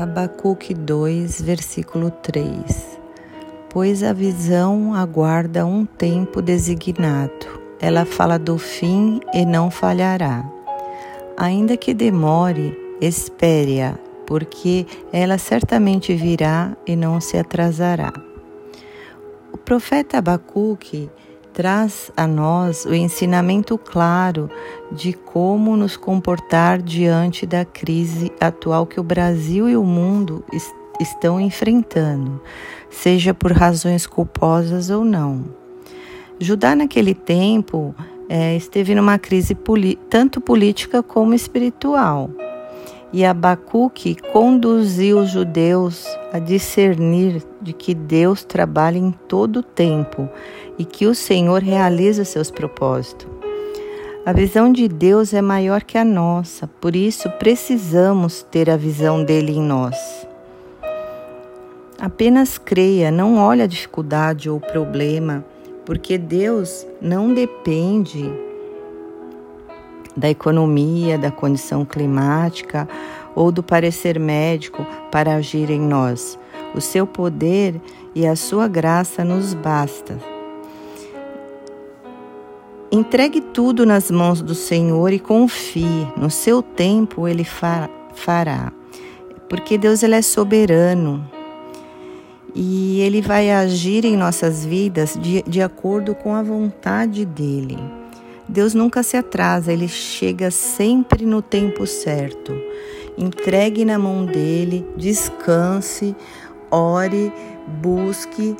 Abacuque 2, versículo 3 Pois a visão aguarda um tempo designado, ela fala do fim e não falhará. Ainda que demore, espere-a, porque ela certamente virá e não se atrasará. O profeta Abacuque traz a nós o ensinamento claro de como nos comportar diante da crise atual que o Brasil e o mundo est estão enfrentando, seja por razões culposas ou não. Judá, naquele tempo, é, esteve numa crise tanto política como espiritual. E Abacuque conduziu os judeus a discernir de que Deus trabalha em todo o tempo e que o Senhor realiza seus propósitos. A visão de Deus é maior que a nossa, por isso precisamos ter a visão dele em nós. Apenas creia, não olhe a dificuldade ou o problema, porque Deus não depende da economia, da condição climática ou do parecer médico para agir em nós. O seu poder e a sua graça nos basta. Entregue tudo nas mãos do Senhor e confie. No seu tempo ele fará. Porque Deus ele é soberano e ele vai agir em nossas vidas de, de acordo com a vontade dele. Deus nunca se atrasa, ele chega sempre no tempo certo. Entregue na mão dele, descanse, ore, busque,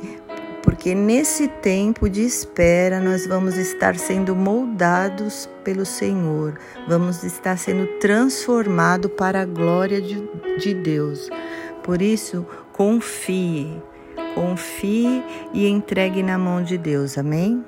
porque nesse tempo de espera nós vamos estar sendo moldados pelo Senhor, vamos estar sendo transformados para a glória de, de Deus. Por isso, confie, confie e entregue na mão de Deus. Amém?